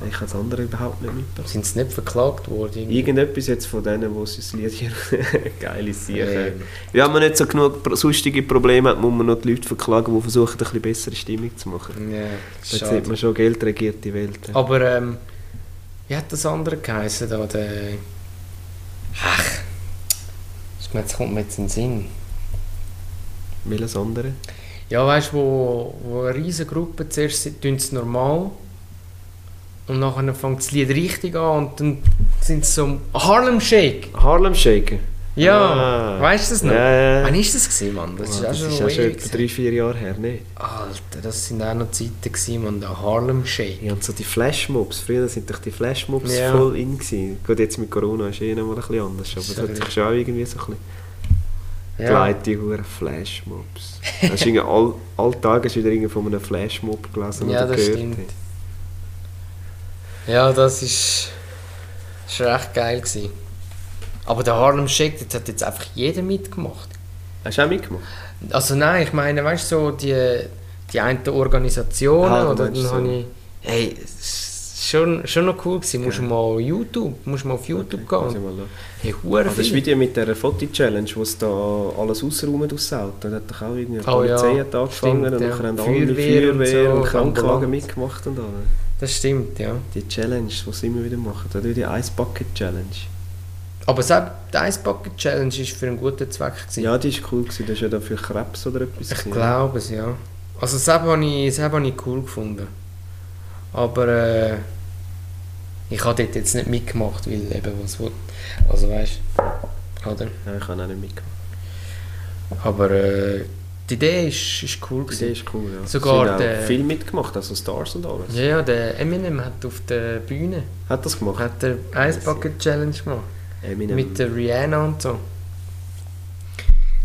Ich habe das andere überhaupt nicht mitbekommen. Sind sie nicht verklagt worden? Irgendetwas jetzt von denen, die das Lied hier geile Sache Ähm. Wenn man nicht so genug sonstige Probleme hat, muss man noch die Leute verklagen, die versuchen, ein bisschen bessere Stimmung zu machen. Ja, Da sieht man schon, Geld regiert die Welt. ja. Aber, ähm, wie hat das andere geheißen da? Der... Ach, das- jetzt kommt mir jetzt in den Sinn. Welches andere? Ja, weißt du, wo, wo eine riesige Gruppe zuerst sind, tun sie normal und nachher fängt das Lied richtig an und dann sind sie so Harlem Shake. Harlem Shaker. Ja, Ah. weißt du das noch? Ja, ja. Wann ist das gewesen, Mann? Das Das ist auch das schon, ist noch auch schon ewig etwa drei, vier Jahre her, nicht? Alter, das sind auch noch Zeiten gewesen, man, der Harlem Shake. Ja, und so die Flashmobs, früher sind doch die Flashmobs Ja. voll in gewesen. Gut, jetzt mit Corona ist eh noch mal ein bisschen anders, aber Ist das hat sich schon auch irgendwie so ein bisschen Ja. geleitet, die Huren Flashmobs. Hast du all, all Tage wieder von einem Flashmob gelesen Ja, oder gehört? stimmt. Ja, das ist, das ist recht geil gewesen. Aber der Harlem Shake, das hat jetzt einfach jeder mitgemacht. Hast du auch mitgemacht? Also nein, ich meine, weißt du, so die, die einen Organisationen, Ah, oder dann so. habe ich... Hey, es schon, schon noch cool gewesen. Musst Ja. mal YouTube, musst mal auf YouTube ich gehen. mal. Hey, hure Ah, das die mit dieser Foto-Challenge, wo sie da alles ausräumen aus Auto. Da hat doch auch irgendwie Oh ja, Polizei hat angefangen stimmt, und ja. haben alle Feuerwehr und Feuerwehr so, und Krankenwagen mitgemacht und alles. Das stimmt, ja. Die Challenge, die sie immer wieder machen. Da die Ice Bucket Challenge. Aber selbst die Ice Bucket Challenge war für einen guten Zweck. Gewesen. Ja, die ist cool gewesen. Das ist ja dafür Krebs oder etwas. Ich glaube es, ja. Also das habe ich, das habe ich cool gefunden. Aber äh, ich habe dort jetzt nicht mitgemacht, weil eben was will. Also weißt du, oder? Ja, ich habe auch nicht mitgemacht. Aber äh, die Idee ist, ist cool Die Idee gewesen. ist cool, ja. Sogar Sie der- viel mitgemacht, also Stars und alles. Ja, ja, der Eminem hat auf der Bühne Hat das gemacht? hat der Ice Bucket Challenge gemacht. Eminem. Mit der Rihanna und so.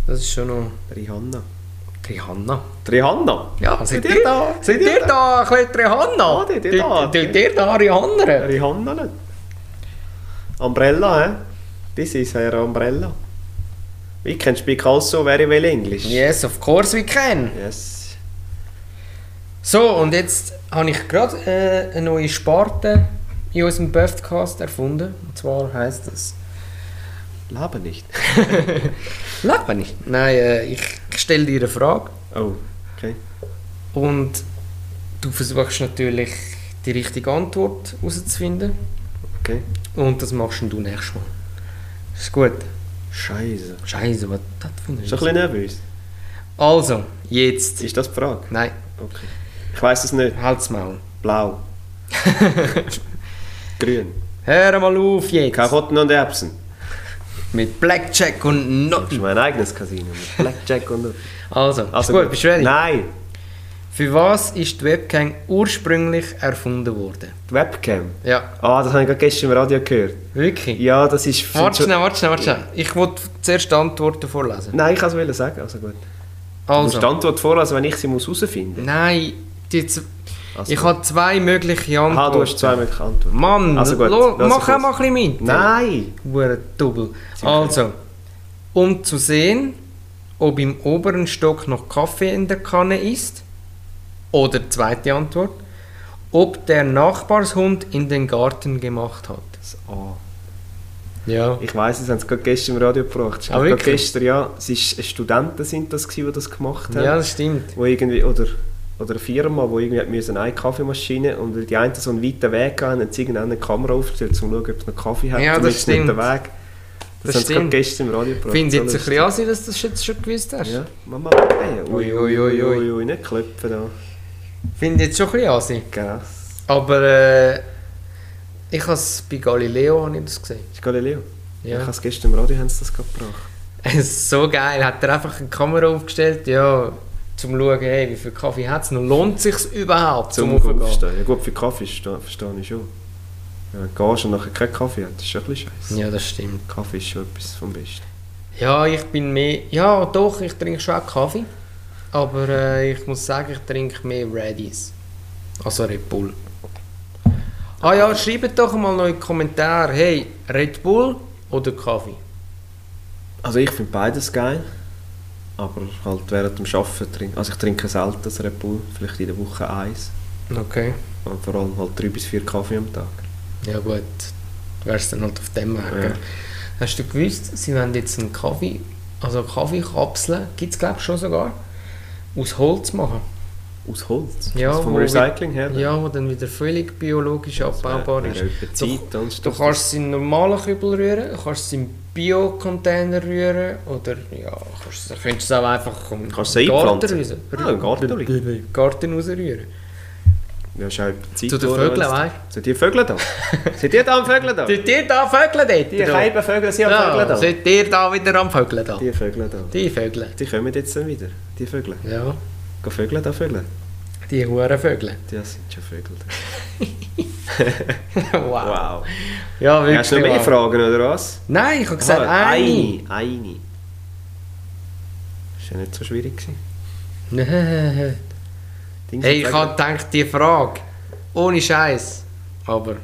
Das ist schon noch... Rihanna. Rihanna. Rihanna? Ja, seid ihr da? Seid ihr da ein bisschen Rihanna? Ah, seid ihr da? Seid ihr da Rihanna? Rihanna nicht. Umbrella, eh? This is her umbrella. We can speak also very well English. Yes, of course we can. Yes. So, und jetzt habe ich gerade äh, eine neue Sparte in unserem Podcast erfunden. Und zwar heisst es Lebe nicht. Leben nicht. Nein, äh, ich stelle dir eine Frage Oh, okay. und du versuchst natürlich die richtige Antwort herauszufinden. Okay. Und das machst du nächstes Mal. Ist gut. Scheiße. Scheiße, was das für ein Ist ein bisschen nervös. Also, jetzt. Ist das die Frage? Nein, Okay. Ich weiß es nicht. halt's Maul. Blau. Grün. Hör mal auf jetzt. Karotten und Erbsen. Mit Blackjack und Das Not. ist mein eigenes Casino. Mit Blackjack und... Also, Also ist gut, bist du ready? Nein. Für was ist die Webcam ursprünglich erfunden worden? Die Webcam. Ja, Ah, das habe ich gerade gestern im Radio gehört. wirklich? Ja, das ist... Warte schnell, warte schnell, warte schnell. Ich wollte zuerst die Antworten vorlesen. Nein, ich kann es sagen. Also gut. Du musst die Also, Antwort vorlesen, wenn ich sie muss herausfinden muss. nein, die, Also ich habe zwei mögliche Antworten. Aha, du hast zwei mögliche Antworten. Mann, Also gut, lo, mach auch mal ein bisschen mit. Nein! Hure Double. Also, um zu sehen, ob im oberen Stock noch Kaffee in der Kanne ist. Oder zweite Antwort, ob der Nachbarshund in den Garten gemacht hat. Das A. Ja. Ich weiss, es haben sie gerade gestern im Radio gebracht. Es Ah, gerade gestern, ja. Es ist, Studenten sind das, gewesen, die das gemacht haben. Ja, das stimmt. Wo irgendwie, oder, oder eine Firma, die irgendwie müssen eine Kaffeemaschine und weil die einen so einen weiten Weg gehen, haben sie irgendwann eine Kamera aufgestellt, um zu schauen, ob es noch Kaffee hat. Ja, das sie nicht stimmt. den Weg. Das, Das haben sie gestern im Radio gebracht. Ich finde es So jetzt ein bisschen assi, dass du das jetzt schon gewusst hast. Ja, Mama, hey, ui, ui, ui, ui, Ui, ui, nicht klopfen da. Finde ich jetzt schon ein bisschen. Krass. Aber äh, Ich habe es bei Galileo habe ich das gesehen. Ist Galileo? Ja. Ich habe es gestern im Radio haben sie das gebracht. Es ist so geil. Hat er einfach eine Kamera aufgestellt, ja, zum zu schauen, hey, wie viel Kaffee hat es noch? Lohnt es sich überhaupt, zum Zum? Aufstehen. Ja gut, für Kaffee verstehe, ich schon. Ja, wenn du gehst und nachher keinen Kaffee hast, das ist schon ein bisschen scheiße. Ja, das stimmt. Kaffee ist schon etwas vom Besten. Ja, ich bin mehr. Ja, doch, ich trinke schon auch Kaffee. Aber äh, ich muss sagen, ich trinke mehr Reddies. Also Red Bull. Ah ja, schreibt doch mal noch in die Kommentare, hey, Red Bull oder Kaffee? Also ich finde beides geil. Aber halt während dem Arbeiten trinke also ich trinke selten das Red Bull, vielleicht in der Woche eins. Okay. Und vor allem halt drei bis vier Kaffee am Tag. Ja gut, wärst dann halt auf dem Weg. Ja. Hast du gewusst, sie wollen jetzt einen Kaffee, also Kaffeekapseln, gibt es glaube ich schon sogar, aus Holz machen. Aus Holz? Ja, also vom Recycling her? Ja, wo dann wieder völlig biologisch abbaubar ist. Wäre etwa Zeit und Du Stoff. kannst es in normalen Kübel rühren, du kannst es in Bio-Container rühren oder ja, kannst, du könntest es auch einfach im Kannst du Garten raus. Ah, Garten Garten rausrühren. Ja, etwa Zeit. Zu den? Vögeln, weißt Sind die Vögel da? sind die da am Vögeln da? Seid ihr da Vögel dort? Die kleinen Vögel sind am Vögeln da? Seid ihr da wieder am Vögeln da? Die Vögel da. Die Vögel. Die kommen jetzt dann wieder. Die Vögel. Ja, Gehen Vögel da Vögel? die huren Vögel. Die sind schon Vögel wow. da. Wow. Ja, wirklich. Hast du noch mehr wow. Fragen oder was? Nein, ich habe gesagt, Ah, eine. Eine. Eine. Ist ja nicht so schwierig. Nein. Dings Hey, ich habe gedacht, die Frage, ohne Scheiß, aber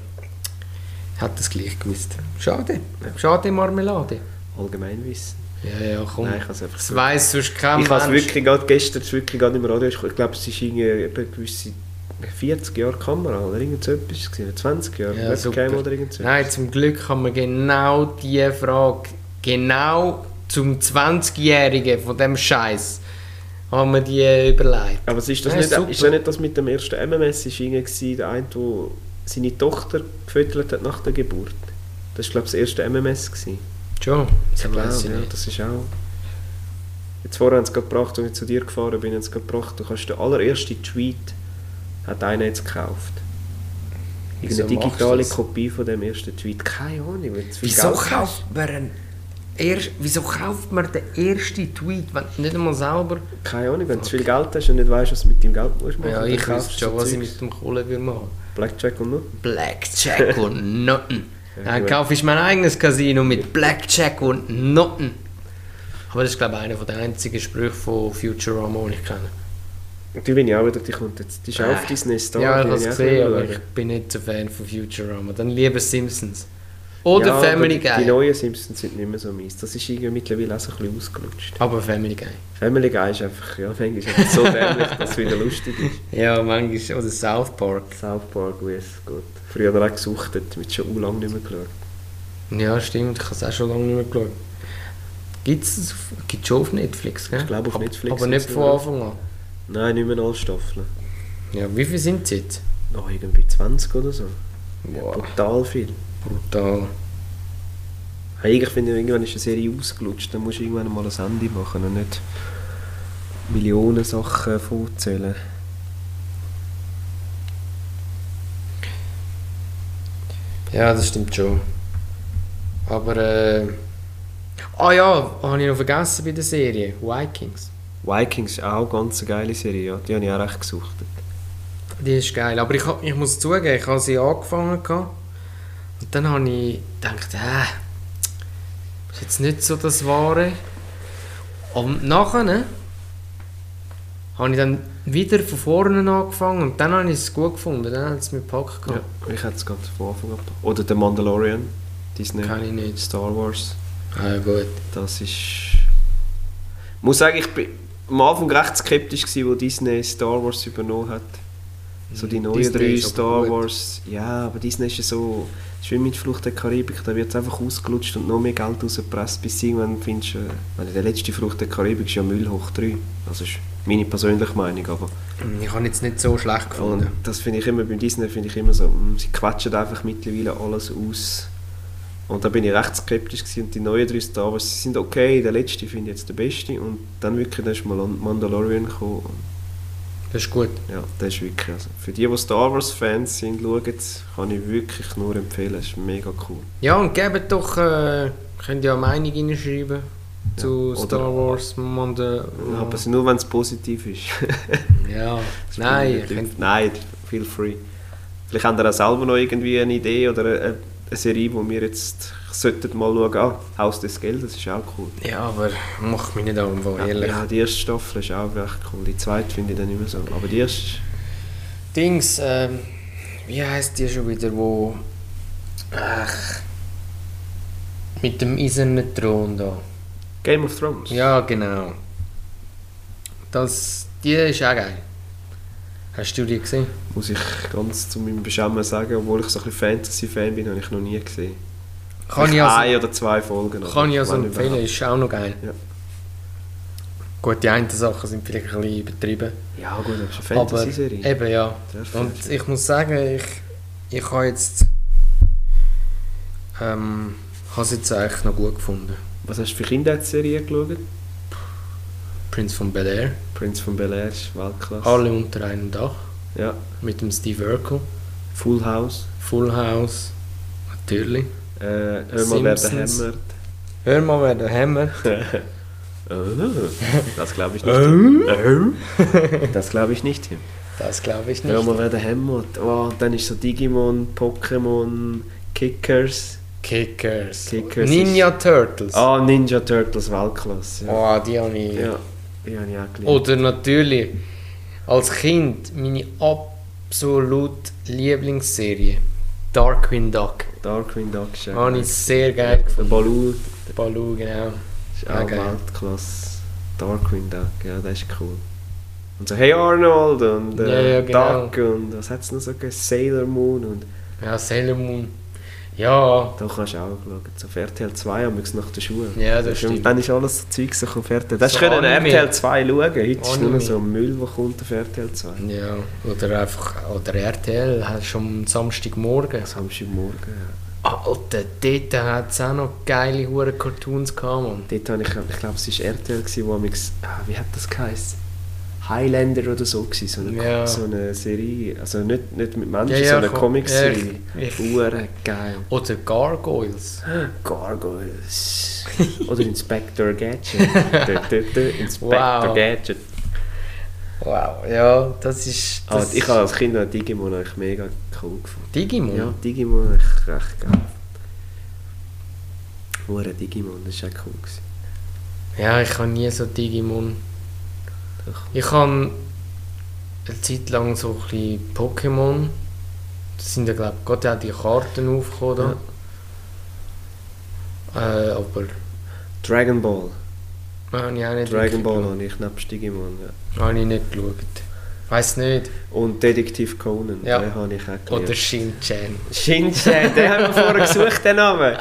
ich hätte das gleich gewusst. Schade. Schade Marmelade. Allgemeinwissen. Ja, ja, komm. Nein, ich einfach das weiss sonst kein Ich habe wirklich gerade gestern, es wirklich gerade im Radio, ich glaube, es ist irgendwie gewisse 40 Jahre Kamera oder irgend so etwas, gewesen, 20 Jahre Ja, Webcam oder irgend so Nein, zum Glück haben wir genau diese Frage, genau zum 20-Jährigen von dem Scheiß, haben wir die überlegt. Aber es ist, das Nein, nicht, super. ist ja nicht das mit dem ersten MMS, ist irgendwie gewesen, der eine, der seine Tochter gefüttert hat nach der Geburt. Das war glaube ich das erste MMS. Gewesen. Schon, das Ich glaube, ja, nicht. das ist auch... Jetzt vorher haben sie gerade gebracht, als ich zu dir gefahren bin, haben sie gebracht, du kannst den allerersten Tweet, hat einer jetzt gekauft. Wieso Eine machst du digitale das? Kopie von dem ersten Tweet. Keine Ahnung, Wieso kauft man einen erst, wieso kauft man den ersten Tweet, wenn du nicht einmal selber... Keine Ahnung, wenn du zu viel Geld hast und nicht weißt, was du mit deinem Geld musst machen Ja, ich wüsste schon, was ich mit dem Kohle würde machen. Blackjack und noch. Blackjack und Noten. Ja, Dann kaufe ich mein eigenes Casino mit Blackjack und Noten. Aber das ist, glaube ich, einer der einzigen Sprüche von Futurama, die ich kenne. Die bin ich auch wieder, die kommt jetzt. Die ist Äh. auf Disney Star. ja, ich habe es gesehen, aber ich bin nicht so Fan von Futurama. Dann lieber Simpsons. Oder Ja, Family die, Guy. Die neuen Simpsons sind nicht mehr so mies. Das ist irgendwie mittlerweile auch so ein bisschen ausgelutscht. aber Family Guy. Family Guy ist einfach, ja, manchmal ist einfach so dämlich, dass es wieder lustig ist. Ja, manchmal. Oder South Park. South Park, wie es gut. Früher hat er auch gesuchtet, mit schon lange nicht mehr geschaut. Ja, stimmt. Ich habe es auch schon lange nicht mehr geschaut. Gibt es schon auf Netflix, gell? Ich glaube, auf Aber- Netflix Aber nicht von noch. Anfang an. Nein, nicht mehr alle Staffeln. Ja, wie viele sind es jetzt? Oh, irgendwie 20 oder so. Boah, Brutal viel. Brutal. Eigentlich finde ich, irgendwann ist eine Serie ausgelutscht. Dann musst du irgendwann mal ein Ende machen und nicht Millionen Sachen vorzählen. Ja, das stimmt schon. Aber äh. Ah ja, habe ich noch vergessen bei der Serie. Vikings. Vikings ist auch eine ganz geile Serie, ja. Die habe ich auch recht gesucht. Die ist geil. Aber ich, ich muss zugeben, ich habe sie angefangen. gehabt. Dann habe ich gedacht, äh, ist jetzt nicht so das Wahre. Und nachher ne, habe ich dann wieder von vorne angefangen und dann habe ich es gut gefunden. Dann hat es mir gepackt. Ja, ich hätte es gerade von Anfang an. Oder The Mandalorian, Disney, Kann ich nicht. Star Wars. Ah, ja, gut. Das ist. Ich muss sagen, ich bin am Anfang recht skeptisch, gewesen, wo Disney Star Wars übernommen hat. So die neuen Disney drei Star gut. Wars. Ja, aber Disney ist ja so. Das ist wie mit Flucht der Karibik, da wird es einfach ausgelutscht und noch mehr Geld rausgepresst, bis irgendwann findest du. äh, der letzte Flucht der Karibik ist ja Müll hoch 3. Das ist meine persönliche Meinung, aber. Ich habe jetzt nicht so schlecht gefunden. Und das finde ich immer, beim Disney finde ich immer so, mm, sie quatschen einfach mittlerweile alles aus. Und da bin ich recht skeptisch gewesen. Und die neuen drei Star Wars, sie sind okay, der letzte finde ich jetzt der beste. Und dann wirklich dann ist mal Mandalorian gekommen. Das ist gut. Ja, das ist wirklich, also für die, die Star Wars Fans sind, schauen kann ich wirklich nur empfehlen, es ist mega cool. Ja, und gebt doch, äh, könnt ihr ja eine Meinung reinschreiben zu oder- Star Wars. Manda, Aber es nur, wenn es positiv ist. ja, Das nein, könnt, Nein, feel free. Vielleicht habt ihr auch selber noch irgendwie eine Idee oder eine, eine Serie, wo wir jetzt sollten mal schauen. Ah, Haus des Geldes ist auch cool. ja, aber macht mich nicht an, Ja, ehrlich. ja, die erste Staffel ist auch echt cool. Die zweite finde ich dann nicht mehr so. Aber die erste, Dings, ähm, wie heißt die schon wieder, wo. Ach. Mit dem eisernen Thron da. Game of Thrones. Ja, genau. Das, die ist auch geil. Hast du die gesehen? Muss ich ganz zu meinem Beschämen sagen, obwohl ich so ein Fantasy-Fan bin, habe ich noch nie gesehen. Kann ich also, ein oder zwei Folgen. aber kann ich also empfehlen, überhaupt. ist auch noch geil. Ja. Gut, die einen Sachen sind vielleicht ein bisschen übertrieben. Ja gut, das ist eine Fantasy-Serie. eben ja. Und ich muss sagen, ich, ich habe jetzt. Ähm, habe es jetzt eigentlich noch gut gefunden. Was hast du für Kindheitsserien geschaut? Prince von Bel Air. Prince von Bel Air ist Weltklasse. Alle unter einem Dach. Ja. Mit dem Steve Urkel. Full House. Full House. Natürlich. Äh, hör mal, wer Simpsons. hämmert. Hör mal, wer der Hammer. Oh, das glaube ich nicht. Das glaube ich nicht. Tim. Das glaube ich nicht. Hör mal, wer der hämmert. Oh, dann ist so Digimon, Pokémon, Kickers. Kickers. Kickers Ninja Turtles. Ah, Ninja Turtles Weltklasse. Ja, Oh, die habe ich. ja die habe ich auch geliebt. Oder natürlich als Kind meine absolut Lieblingsserie Darkwing Duck. Darkwing Duck ist auch Habe ich sehr geil Der gefunden. Baloo Baloo, genau. ist auch. Weltklasse. Darkwing Duck, ja, das ist cool. Und so Hey Arnold und äh, Ja, ja, genau. Duck und was hat es noch so gegeben? Sailor Moon und Ja, Sailor Moon. Ja, da kannst du auch schauen. So auf RTL 2 haben wir nach der Schule. Ja, das und stimmt. dann ist alles so Zeug so auf RTL. Das So können. RTL 2 schauen. Heute ist nur so Müll, der kommt auf RTL 2. ja. Oder einfach, oder RTL, hast schon am Samstagmorgen. Samstagmorgen, ja. Alter, dort hat es auch noch geile hure Cartoons gehabt, Mann. Dort habe ich, ich glaube, es war RTL, gewesen, wo amix- ah, wie hat das geheißen? Highlander oder so gewesen, so eine, Ja. so eine Serie, also nicht, nicht mit Menschen, Ja, ja, so eine Comic-Serie. Hure geil. Oder Gargoyles. Gargoyles. oder Inspector Gadget. Inspector Wow. Gadget. Wow, ja, das ist. Das ich habe als Kind auch Digimon eigentlich mega cool gefunden. Digimon? Ja, Digimon ich recht geil. Hure Digimon, das war auch cool. Gewesen. Ja, ich habe nie so Digimon. Doch. Ich habe eine Zeit lang so ein bisschen Pokémon. Das sind ja, glaube ich, gerade auch die Karten aufgekommen. Da. Äh, aber Dragon Ball. habe ich auch nicht Dragon Ball habe ich nebst Digimon. Ja. Habe ich nicht geschaut. Weiß nicht. Und Detektiv Conan, Ja. den habe ich auch Oder geliebt. Shin-Chan. Shin-Chan, den haben wir vorher gesucht, den Namen.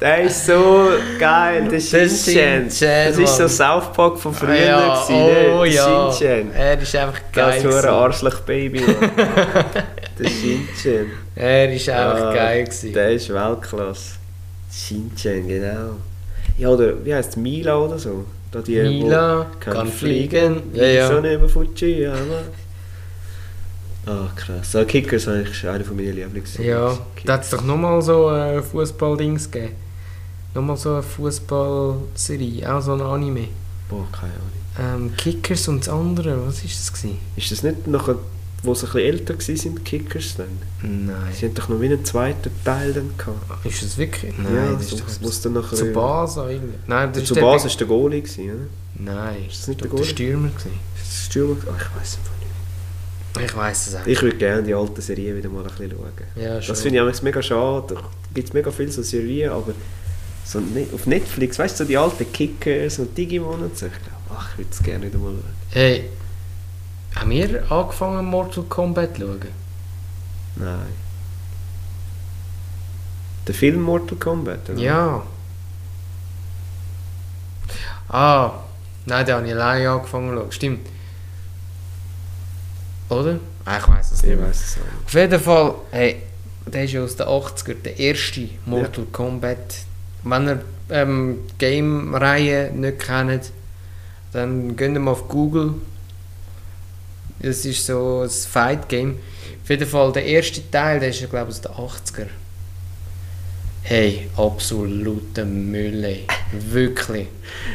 Der ist so geil, der Shin-Chan. Das ist so. South Park von früher. ja, gewesen, oh ne? ja. Shin-Chan. Er ist einfach geil. Das hure gewesen. Arschloch-Baby. Mann. der Shin-Chan. Er ist einfach Ah, geil. Gewesen. Der ist Weltklasse. Shin-Chan, genau. Ja, oder wie heißt Mila oder so? Da die, Mila kann, kann fliegen. fliegen. Ja, ja. So neben Fujiyama. Ah, krass. So, Kickers war eigentlich einer von meinen Lieblings. Ja, da hat es doch nochmal so ein Fußball-Dings gegeben. Nochmal so eine Fußball-Serie, auch so ein Anime. Boah, keine Ahnung. Ähm, Kickers und das andere, was ist das gewesen? Ist das nicht nachher, wo sie ein bisschen älter waren, Kickers dann? Sie Nein. haben doch noch wie einen zweiten Teil dann gehabt. Ist das wirklich? Nein, ja, das ist doch es dann nachher... zu Basa irgendwie. Nein, das Zu Basis war der Goalie, gewesen, oder? Nein, Ist das ist nicht der der Goalie? Stürmer gewesen? Ist das Stürmer? Ah, ich weiß es nicht. Ich weiß es auch. Ich würde gerne die alten Serien wieder mal ein bisschen schauen. ja, schon. Das finde ich auch mega schade. Da gibt es mega viele so Serien, aber so ne auf Netflix, weißt du, so die alten Kickers und Digimon und so. Ich glaube, ach, ich würde es gerne wieder mal schauen. Hey, haben wir angefangen Mortal Kombat zu schauen? Nein. Der Film Mortal Kombat, oder? Ja. Ah, nein, da habe ich alleine angefangen zu schauen. Stimmt. Oder? Ah, ich weiß es Ich nicht weiß es auch nicht. Auf jeden Fall, hey, der ist ja aus den 80er, der erste Mortal Kombat. Wenn ihr ähm, Game-Reihe nicht kennt, dann geht mal auf Google Das ist so ein Fight-Game. Auf jeden Fall, der erste Teil, der ist ja, glaube ich, aus den 80er. Hey, absoluter Müll, ey. Wirklich.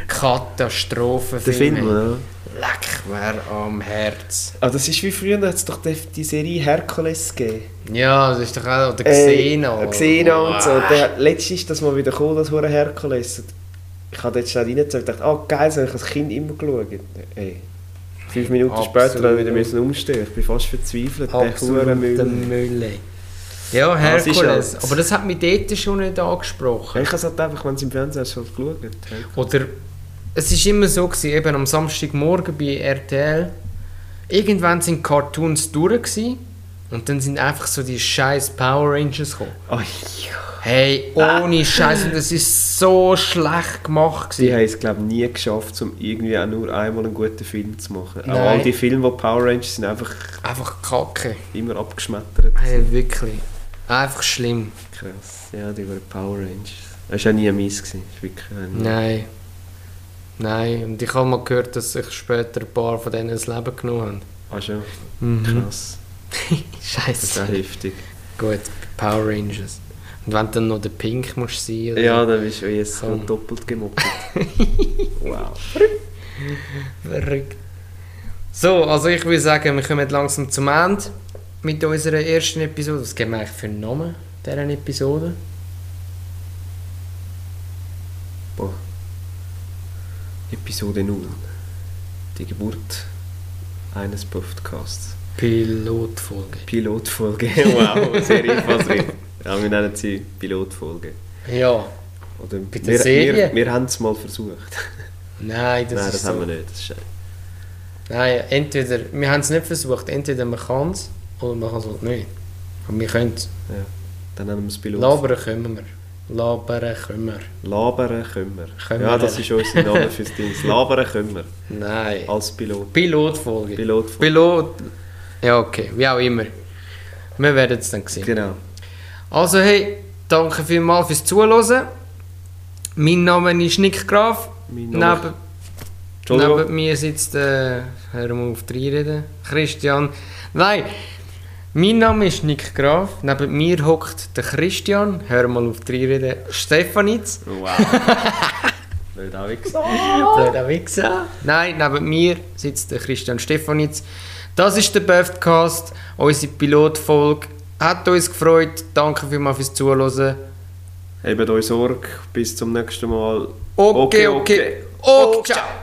Katastrophe. Der Film, ja. Leck mir am Herz. Aber das ist wie früher, da hat es doch die, die Serie Herkules gegeben. Ja, das ist doch auch der Ey, Xena. Xena und so. Der, letztens ist das mal wieder gekommen, das hure Herkules. Ich habe dort schnell reingezogen und dachte, oh geil, das habe ich als Kind immer geschaut. Ey. Fünf Minuten Absolut. später habe ich wieder müssen umstehen. Ich bin fast verzweifelt. Der hure Absoluter Müll. Müll. Ja, Herkules. Aber das hat mich dort schon nicht angesprochen. Ich habe es halt einfach, wenn es im Fernsehen ist, halt geschaut. Oder es ist immer so gewesen, eben am Samstagmorgen bei RTL. Irgendwann sind Cartoons durch gewesen, und dann sind einfach so die scheiß Power Rangers gekommen. Oh, ja. Hey, ohne Scheiß und das ist so schlecht gemacht Die gewesen. haben es, glaube ich, nie geschafft, um irgendwie auch nur einmal einen guten Film zu machen. Auch Nein. all die Filme, die Power Rangers sind, einfach Einfach Kacke. immer abgeschmettert. Hey, wirklich. Einfach schlimm. Krass. Ja, die waren Power Rangers. Das war auch nie meins. gewesen. Wirklich auch nie- Nein. Nein, und ich habe mal gehört, dass sich später ein paar von denen das Leben genommen Ah schon? haben. Krass. Das ist Scheiße. auch heftig. Gut, Power Rangers. Und wenn du dann noch der Pink musst sein oder Ja, dann bist du jetzt so doppelt gemobbt. wow. Verrückt. So, also ich würde sagen, wir kommen langsam zum Ende mit unserer ersten Episode. Was geben wir eigentlich für einen Namen dieser Episode? Boah. Episode 0. Die Geburt eines Podcasts. Pilotfolge. Pilotfolge. wow, sehr einfallsreich. Ja, wir nennen sie Pilotfolge. Ja. Oder Bei der wir, Serie? Wir, wir haben es mal versucht. Nein, das Nein, das so. haben wir nicht. Das ist. Nein, entweder, wir haben es nicht versucht, entweder man kann es oder man kann es halt nicht. Aber wir können es. Ja. Dann nennen wir es Pilot. Labern können wir. Labern wir. Labern. Können ja, das ist unser Name fürs Ding. Labern wir. Nein. Als Pilot. Pilotfolge. Pilotfolge. Pilot. Ja, okay, wie auch immer. Wir werden es dann sehen. Genau. Also, hey, danke vielmals fürs Zuhören. Mein Name ist Nick Graf. Mein Name- Neben, Entschuldigung. neben mir sitzt, äh, hör mal auf die reden, Christian. Nein, mein Name ist Nick Graf. Neben mir hockt der Christian, hör mal auf die reden, Stefanitz. Wow. Blöd auch gesagt. Blöder Wichser. Nein, neben mir sitzt der Christian Stefanitz. Das ist der Podcast, unsere Pilotfolge. Hat uns gefreut. Danke vielmals fürs Zuhören. Habt euch Sorge. Bis zum nächsten Mal. Okay, okay. okay. ciao.